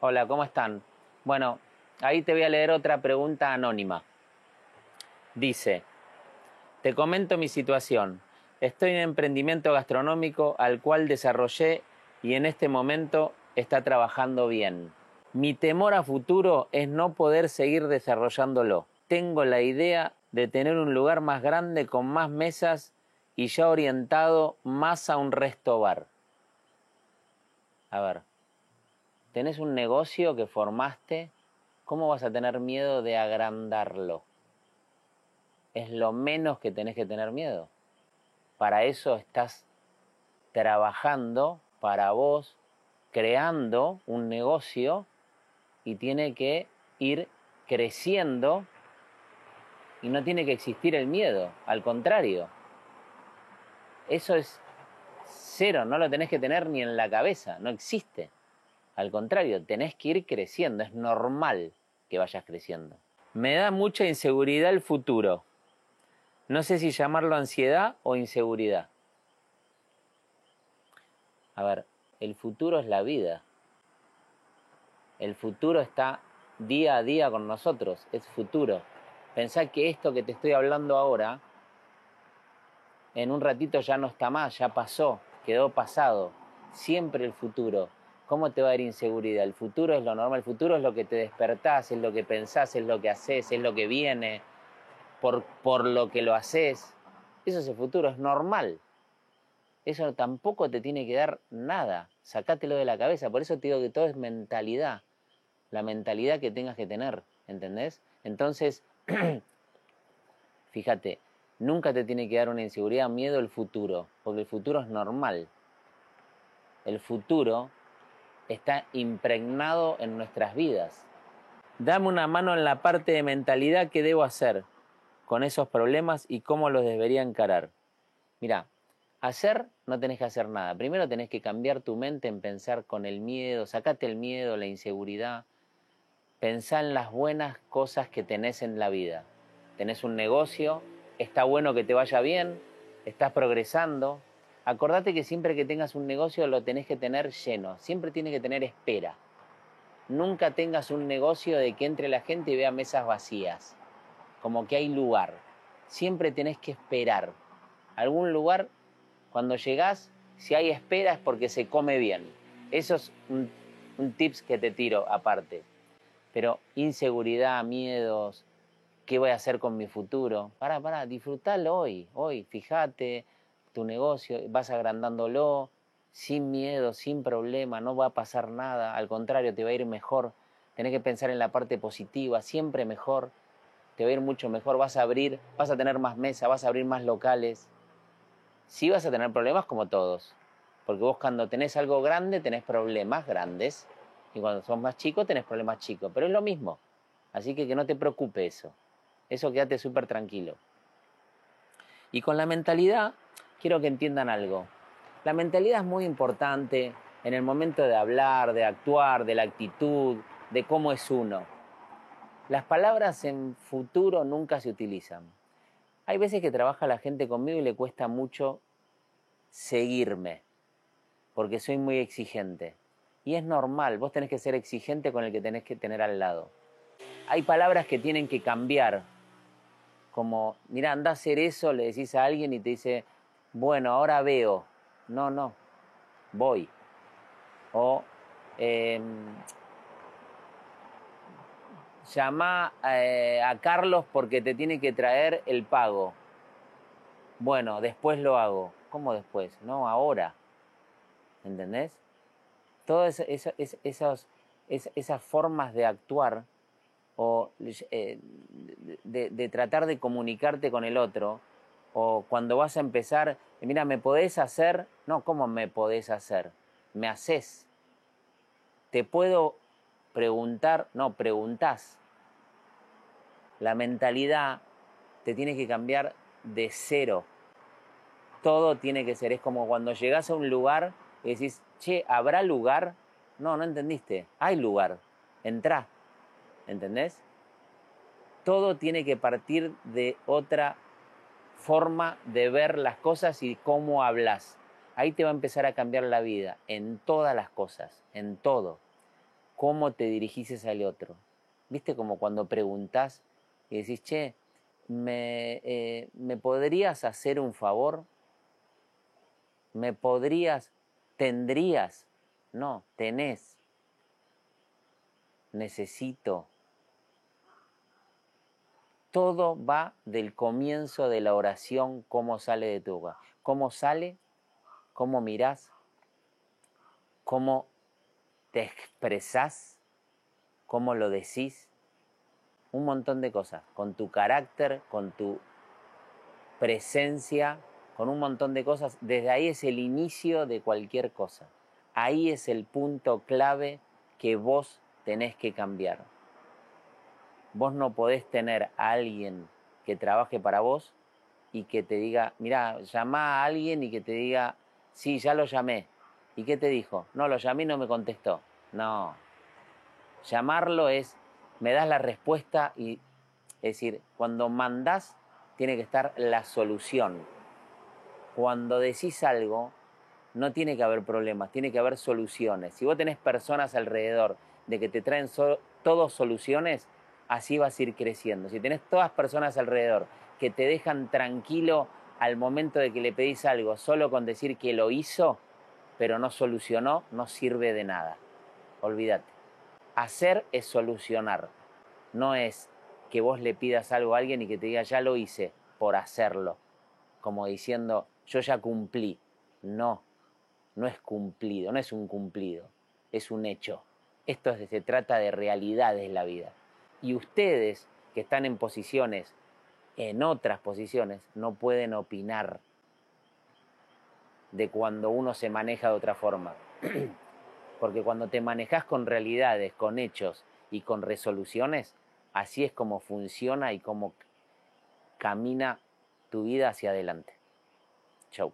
Hola, ¿cómo están? Bueno, ahí te voy a leer otra pregunta anónima. Dice, te comento mi situación. Estoy en emprendimiento gastronómico al cual desarrollé y en este momento está trabajando bien. Mi temor a futuro es no poder seguir desarrollándolo. Tengo la idea de tener un lugar más grande con más mesas y ya orientado más a un resto bar. A ver, tenés un negocio que formaste, ¿cómo vas a tener miedo de agrandarlo? Es lo menos que tenés que tener miedo. Para eso estás trabajando para vos, creando un negocio y tiene que ir creciendo y no tiene que existir el miedo, al contrario. Eso es cero, no lo tenés que tener ni en la cabeza, no existe. Al contrario, tenés que ir creciendo, es normal que vayas creciendo. Me da mucha inseguridad el futuro. No sé si llamarlo ansiedad o inseguridad. A ver, el futuro es la vida. El futuro está día a día con nosotros, es futuro. Pensá que esto que te estoy hablando ahora, en un ratito ya no está más, ya pasó, quedó pasado. Siempre el futuro. ¿Cómo te va a dar inseguridad? El futuro es lo normal, el futuro es lo que te despertás, es lo que pensás, es lo que haces, es lo que viene, por, por lo que lo haces. Eso es el futuro, es normal. Eso tampoco te tiene que dar nada. Sacátelo de la cabeza. Por eso te digo que todo es mentalidad. La mentalidad que tengas que tener. ¿Entendés? Entonces, fíjate, nunca te tiene que dar una inseguridad, miedo el futuro. Porque el futuro es normal. El futuro está impregnado en nuestras vidas. Dame una mano en la parte de mentalidad que debo hacer con esos problemas y cómo los debería encarar. Mira, hacer no tenés que hacer nada. Primero tenés que cambiar tu mente en pensar con el miedo, sacate el miedo, la inseguridad. Pensá en las buenas cosas que tenés en la vida. Tenés un negocio, está bueno que te vaya bien, estás progresando, Acordate que siempre que tengas un negocio lo tenés que tener lleno, siempre tiene que tener espera. Nunca tengas un negocio de que entre la gente y vea mesas vacías, como que hay lugar. Siempre tenés que esperar. Algún lugar, cuando llegás, si hay espera es porque se come bien. Eso es un, un tips que te tiro aparte. Pero inseguridad, miedos, ¿qué voy a hacer con mi futuro? Para, para, disfrutalo hoy, hoy, fíjate, tu negocio, vas agrandándolo sin miedo, sin problema, no va a pasar nada, al contrario, te va a ir mejor. Tenés que pensar en la parte positiva, siempre mejor, te va a ir mucho mejor, vas a abrir, vas a tener más mesas, vas a abrir más locales. Sí vas a tener problemas como todos, porque vos cuando tenés algo grande tenés problemas grandes y cuando sos más chico tenés problemas chicos, pero es lo mismo. Así que que no te preocupe eso. Eso quédate súper tranquilo. Y con la mentalidad quiero que entiendan algo. La mentalidad es muy importante en el momento de hablar, de actuar, de la actitud, de cómo es uno. Las palabras en futuro nunca se utilizan. Hay veces que trabaja la gente conmigo y le cuesta mucho seguirme, porque soy muy exigente. Y es normal, vos tenés que ser exigente con el que tenés que tener al lado. Hay palabras que tienen que cambiar, como, mira, anda a hacer eso, le decís a alguien y te dice, bueno, ahora veo. No, no, voy. O eh, llama a Carlos porque te tiene que traer el pago. Bueno, después lo hago. ¿Cómo después? No, ahora. ¿Entendés? Todas esas, esas, esas formas de actuar o eh, de, de tratar de comunicarte con el otro o cuando vas a empezar, mira, ¿me podés hacer? No, ¿cómo me podés hacer? Me haces. Te puedo preguntar, no, preguntás. La mentalidad te tiene que cambiar de cero. Todo tiene que ser, es como cuando llegas a un lugar y decís, che, ¿habrá lugar? No, no entendiste, hay lugar, entrá, ¿entendés? todo tiene que partir de otra forma de ver las cosas y cómo hablas. Ahí te va a empezar a cambiar la vida, en todas las cosas, en todo. Cómo te dirigís al otro. ¿Viste como cuando preguntás y decís, che, ¿me, eh, ¿me podrías hacer un favor? ¿Me podrías, tendrías? No, tenés. Necesito. Todo va del comienzo de la oración, cómo sale de tu boca. ¿Cómo sale? ¿Cómo mirás? ¿Cómo te expresás? ¿Cómo lo decís? Un montón de cosas. Con tu carácter, con tu presencia, con un montón de cosas. Desde ahí es el inicio de cualquier cosa. Ahí es el punto clave que vos tenés que cambiar. Vos no podés tener a alguien que trabaje para vos y que te diga, mira, llama a alguien y que te diga, sí, ya lo llamé. ¿Y qué te dijo? No, lo llamé y no me contestó. No. Llamarlo es, me das la respuesta y, es decir, cuando mandás tiene que estar la solución. Cuando decís algo, no tiene que haber problemas, tiene que haber soluciones. Si vos tenés personas alrededor de que te traen todos soluciones, así vas a ir creciendo. Si tenés todas personas alrededor que te dejan tranquilo al momento de que le pedís algo, solo con decir que lo hizo, pero no solucionó, no sirve de nada. Olvídate. Hacer es solucionar. No es que vos le pidas algo a alguien y que te diga ya lo hice por hacerlo. Como diciendo yo ya cumplí. No, no es cumplido, no es un cumplido, es un hecho. Esto se trata de realidades de la vida. Y ustedes que están en posiciones, en otras posiciones, no pueden opinar de cuando uno se maneja de otra forma. Porque cuando te manejas con realidades, con hechos y con resoluciones, así es como funciona y cómo camina tu vida hacia adelante. Chau.